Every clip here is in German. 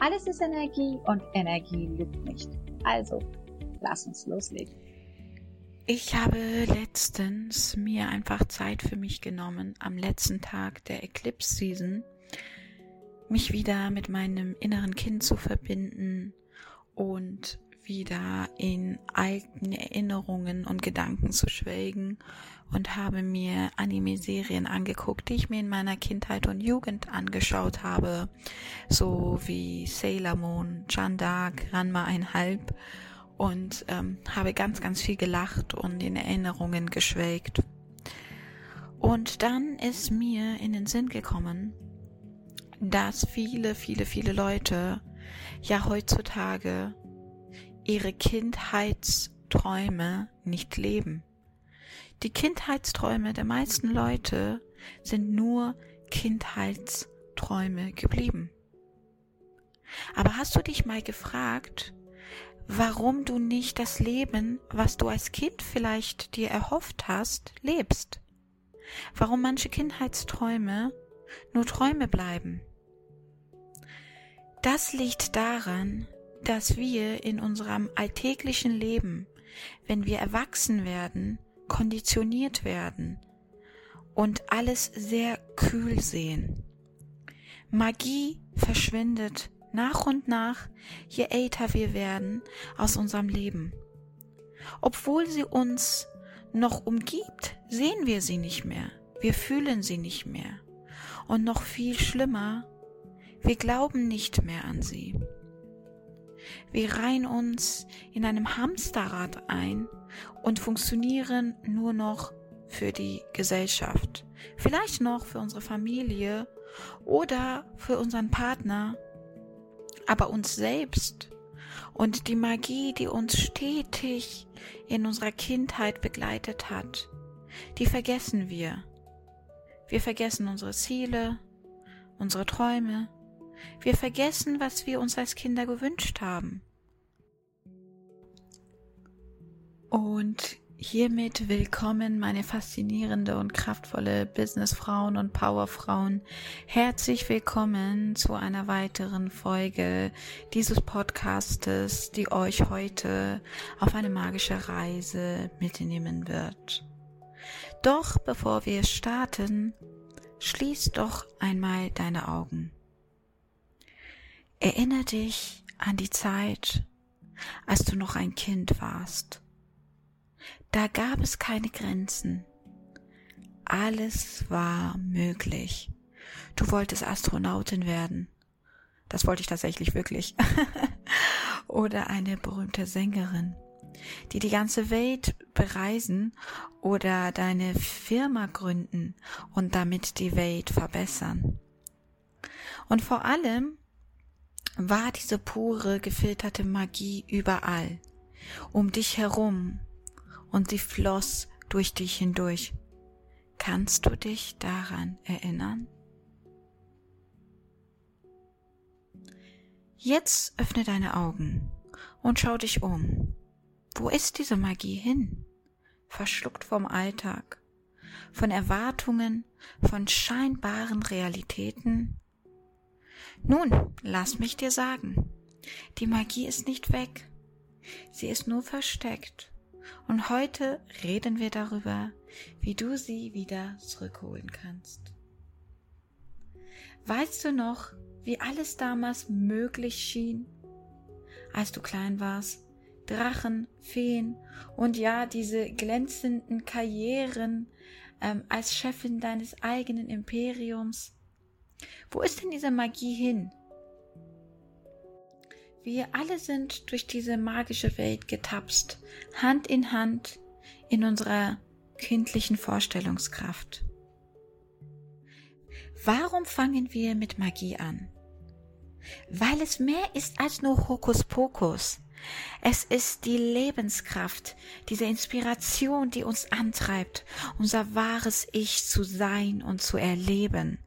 Alles ist Energie und Energie lügt nicht. Also, lass uns loslegen. Ich habe letztens mir einfach Zeit für mich genommen, am letzten Tag der Eclipse Season, mich wieder mit meinem inneren Kind zu verbinden und wieder in alten Erinnerungen und Gedanken zu schwelgen und habe mir Anime-Serien angeguckt, die ich mir in meiner Kindheit und Jugend angeschaut habe, so wie Sailor Moon, Jeanne d'Arc, Ranma einhalb und ähm, habe ganz, ganz viel gelacht und in Erinnerungen geschwelgt. Und dann ist mir in den Sinn gekommen, dass viele, viele, viele Leute ja heutzutage ihre Kindheitsträume nicht leben. Die Kindheitsträume der meisten Leute sind nur Kindheitsträume geblieben. Aber hast du dich mal gefragt, warum du nicht das Leben, was du als Kind vielleicht dir erhofft hast, lebst? Warum manche Kindheitsträume nur Träume bleiben? Das liegt daran, dass wir in unserem alltäglichen Leben, wenn wir erwachsen werden, konditioniert werden und alles sehr kühl sehen. Magie verschwindet nach und nach, je älter wir werden, aus unserem Leben. Obwohl sie uns noch umgibt, sehen wir sie nicht mehr, wir fühlen sie nicht mehr. Und noch viel schlimmer, wir glauben nicht mehr an sie. Wir reihen uns in einem Hamsterrad ein und funktionieren nur noch für die Gesellschaft, vielleicht noch für unsere Familie oder für unseren Partner, aber uns selbst und die Magie, die uns stetig in unserer Kindheit begleitet hat, die vergessen wir. Wir vergessen unsere Ziele, unsere Träume, wir vergessen, was wir uns als Kinder gewünscht haben. Und hiermit willkommen, meine faszinierende und kraftvolle Businessfrauen und Powerfrauen. Herzlich willkommen zu einer weiteren Folge dieses Podcastes, die euch heute auf eine magische Reise mitnehmen wird. Doch bevor wir starten, schließ doch einmal deine Augen. Erinnere dich an die Zeit, als du noch ein Kind warst. Da gab es keine Grenzen. Alles war möglich. Du wolltest Astronautin werden. Das wollte ich tatsächlich wirklich. oder eine berühmte Sängerin, die die ganze Welt bereisen oder deine Firma gründen und damit die Welt verbessern. Und vor allem war diese pure, gefilterte Magie überall, um dich herum, und sie floss durch dich hindurch. Kannst du dich daran erinnern? Jetzt öffne deine Augen und schau dich um. Wo ist diese Magie hin? Verschluckt vom Alltag, von Erwartungen, von scheinbaren Realitäten? Nun, lass mich dir sagen, die Magie ist nicht weg. Sie ist nur versteckt. Und heute reden wir darüber, wie du sie wieder zurückholen kannst. Weißt du noch, wie alles damals möglich schien, als du klein warst? Drachen, Feen und ja, diese glänzenden Karrieren ähm, als Chefin deines eigenen Imperiums. Wo ist denn diese Magie hin? Wir alle sind durch diese magische Welt getapst, Hand in Hand in unserer kindlichen Vorstellungskraft. Warum fangen wir mit Magie an? weil es mehr ist als nur Hokuspokus. Es ist die Lebenskraft, diese Inspiration, die uns antreibt, unser wahres Ich zu sein und zu erleben.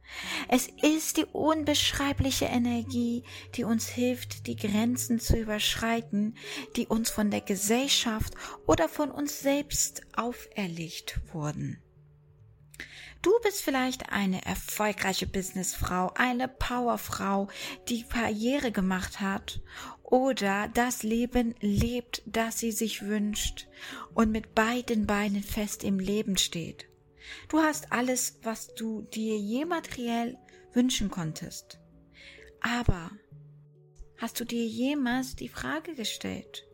Es ist die unbeschreibliche Energie, die uns hilft, die Grenzen zu überschreiten, die uns von der Gesellschaft oder von uns selbst auferlegt wurden. Du bist vielleicht eine erfolgreiche Businessfrau, eine Powerfrau, die Karriere gemacht hat oder das Leben lebt, das sie sich wünscht und mit beiden Beinen fest im Leben steht. Du hast alles, was du dir je materiell wünschen konntest. Aber hast du dir jemals die Frage gestellt,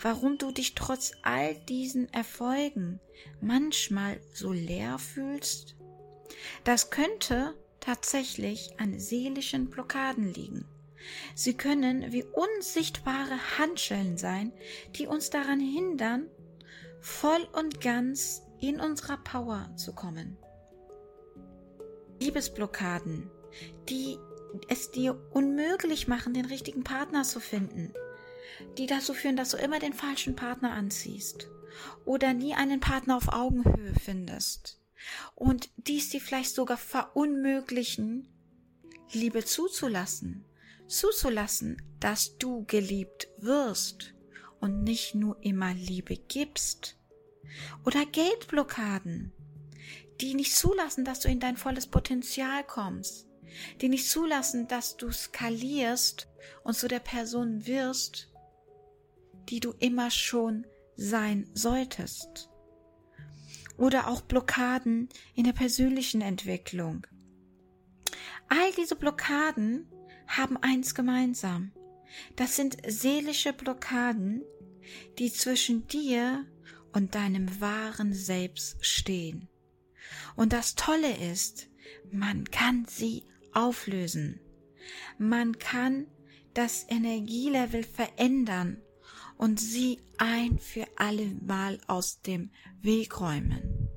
warum du dich trotz all diesen Erfolgen manchmal so leer fühlst? Das könnte tatsächlich an seelischen Blockaden liegen. Sie können wie unsichtbare Handschellen sein, die uns daran hindern, voll und ganz in unserer Power zu kommen. Liebesblockaden, die es dir unmöglich machen, den richtigen Partner zu finden, die dazu führen, dass du immer den falschen Partner anziehst oder nie einen Partner auf Augenhöhe findest und dies dir vielleicht sogar verunmöglichen, Liebe zuzulassen, zuzulassen, dass du geliebt wirst und nicht nur immer Liebe gibst. Oder Geldblockaden, die nicht zulassen, dass du in dein volles Potenzial kommst, die nicht zulassen, dass du skalierst und zu der Person wirst, die du immer schon sein solltest oder auch Blockaden in der persönlichen Entwicklung. All diese Blockaden haben eins gemeinsam. Das sind seelische Blockaden, die zwischen dir und deinem wahren Selbst stehen. Und das Tolle ist, man kann sie auflösen. Man kann das Energielevel verändern und sie ein für alle Mal aus dem Weg räumen.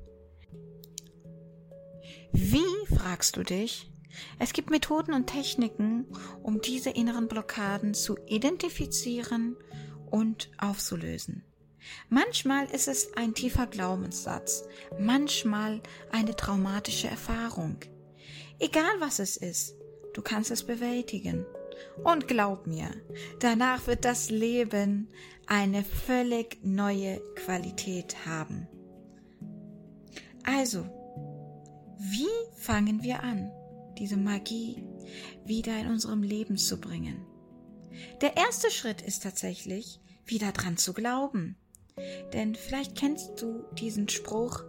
Wie, fragst du dich? Es gibt Methoden und Techniken, um diese inneren Blockaden zu identifizieren und aufzulösen. Manchmal ist es ein tiefer Glaubenssatz, manchmal eine traumatische Erfahrung. Egal was es ist, du kannst es bewältigen. Und glaub mir, danach wird das Leben eine völlig neue Qualität haben. Also, wie fangen wir an, diese Magie wieder in unserem Leben zu bringen? Der erste Schritt ist tatsächlich, wieder dran zu glauben. Denn vielleicht kennst du diesen Spruch,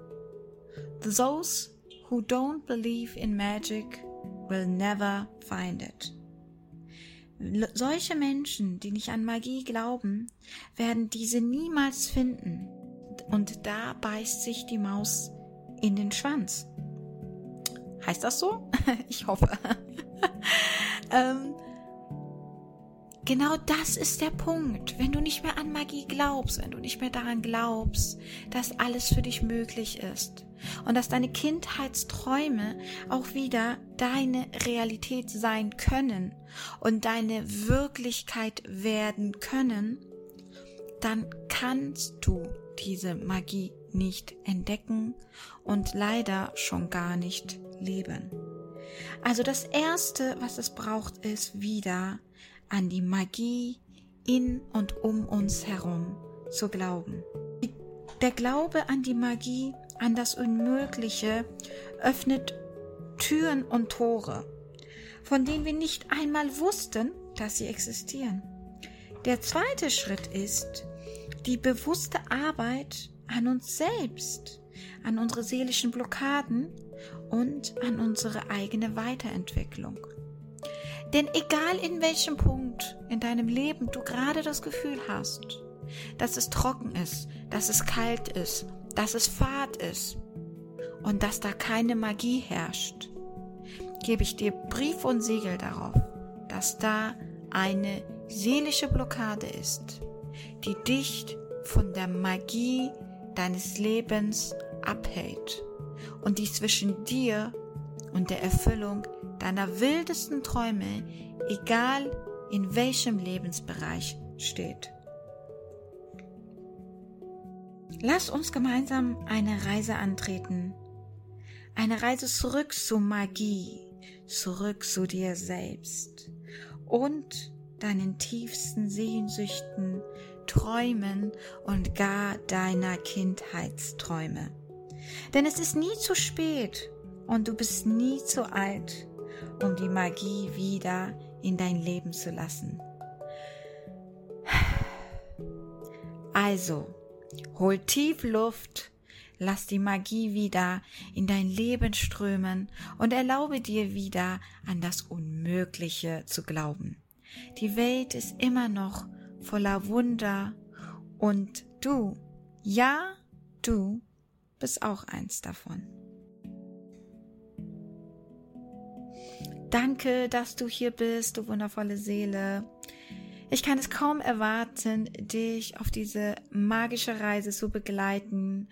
Those who don't believe in magic will never find it. Solche Menschen, die nicht an Magie glauben, werden diese niemals finden. Und da beißt sich die Maus in den Schwanz. Heißt das so? ich hoffe. ähm, genau das ist der Punkt. Wenn du nicht mehr an Magie glaubst, wenn du nicht mehr daran glaubst, dass alles für dich möglich ist, und dass deine Kindheitsträume auch wieder deine Realität sein können und deine Wirklichkeit werden können, dann kannst du diese Magie nicht entdecken und leider schon gar nicht leben. Also das Erste, was es braucht, ist wieder an die Magie in und um uns herum zu glauben. Der Glaube an die Magie an das Unmögliche öffnet Türen und Tore, von denen wir nicht einmal wussten, dass sie existieren. Der zweite Schritt ist die bewusste Arbeit an uns selbst, an unsere seelischen Blockaden und an unsere eigene Weiterentwicklung. Denn egal in welchem Punkt in deinem Leben du gerade das Gefühl hast, dass es trocken ist, dass es kalt ist, dass es Fahrt ist und dass da keine Magie herrscht, gebe ich dir Brief und Siegel darauf, dass da eine seelische Blockade ist, die dich von der Magie deines Lebens abhält und die zwischen dir und der Erfüllung deiner wildesten Träume, egal in welchem Lebensbereich steht. Lass uns gemeinsam eine Reise antreten. Eine Reise zurück zur Magie, zurück zu dir selbst und deinen tiefsten Sehnsüchten, Träumen und gar deiner Kindheitsträume. Denn es ist nie zu spät und du bist nie zu alt, um die Magie wieder in dein Leben zu lassen. Also, hol tief Luft, lass die Magie wieder in dein Leben strömen und erlaube dir wieder an das Unmögliche zu glauben. Die Welt ist immer noch voller Wunder und du, ja, du bist auch eins davon. Danke, dass du hier bist, du wundervolle Seele. Ich kann es kaum erwarten, dich auf diese magische Reise zu begleiten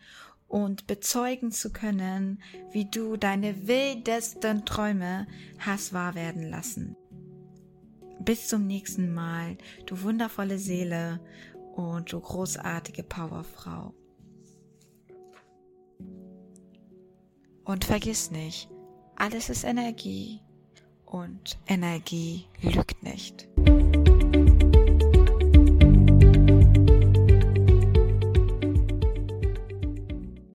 und bezeugen zu können, wie du deine wildesten Träume hast wahr werden lassen. Bis zum nächsten Mal, du wundervolle Seele und du großartige Powerfrau. Und vergiss nicht, alles ist Energie und Energie lügt nicht.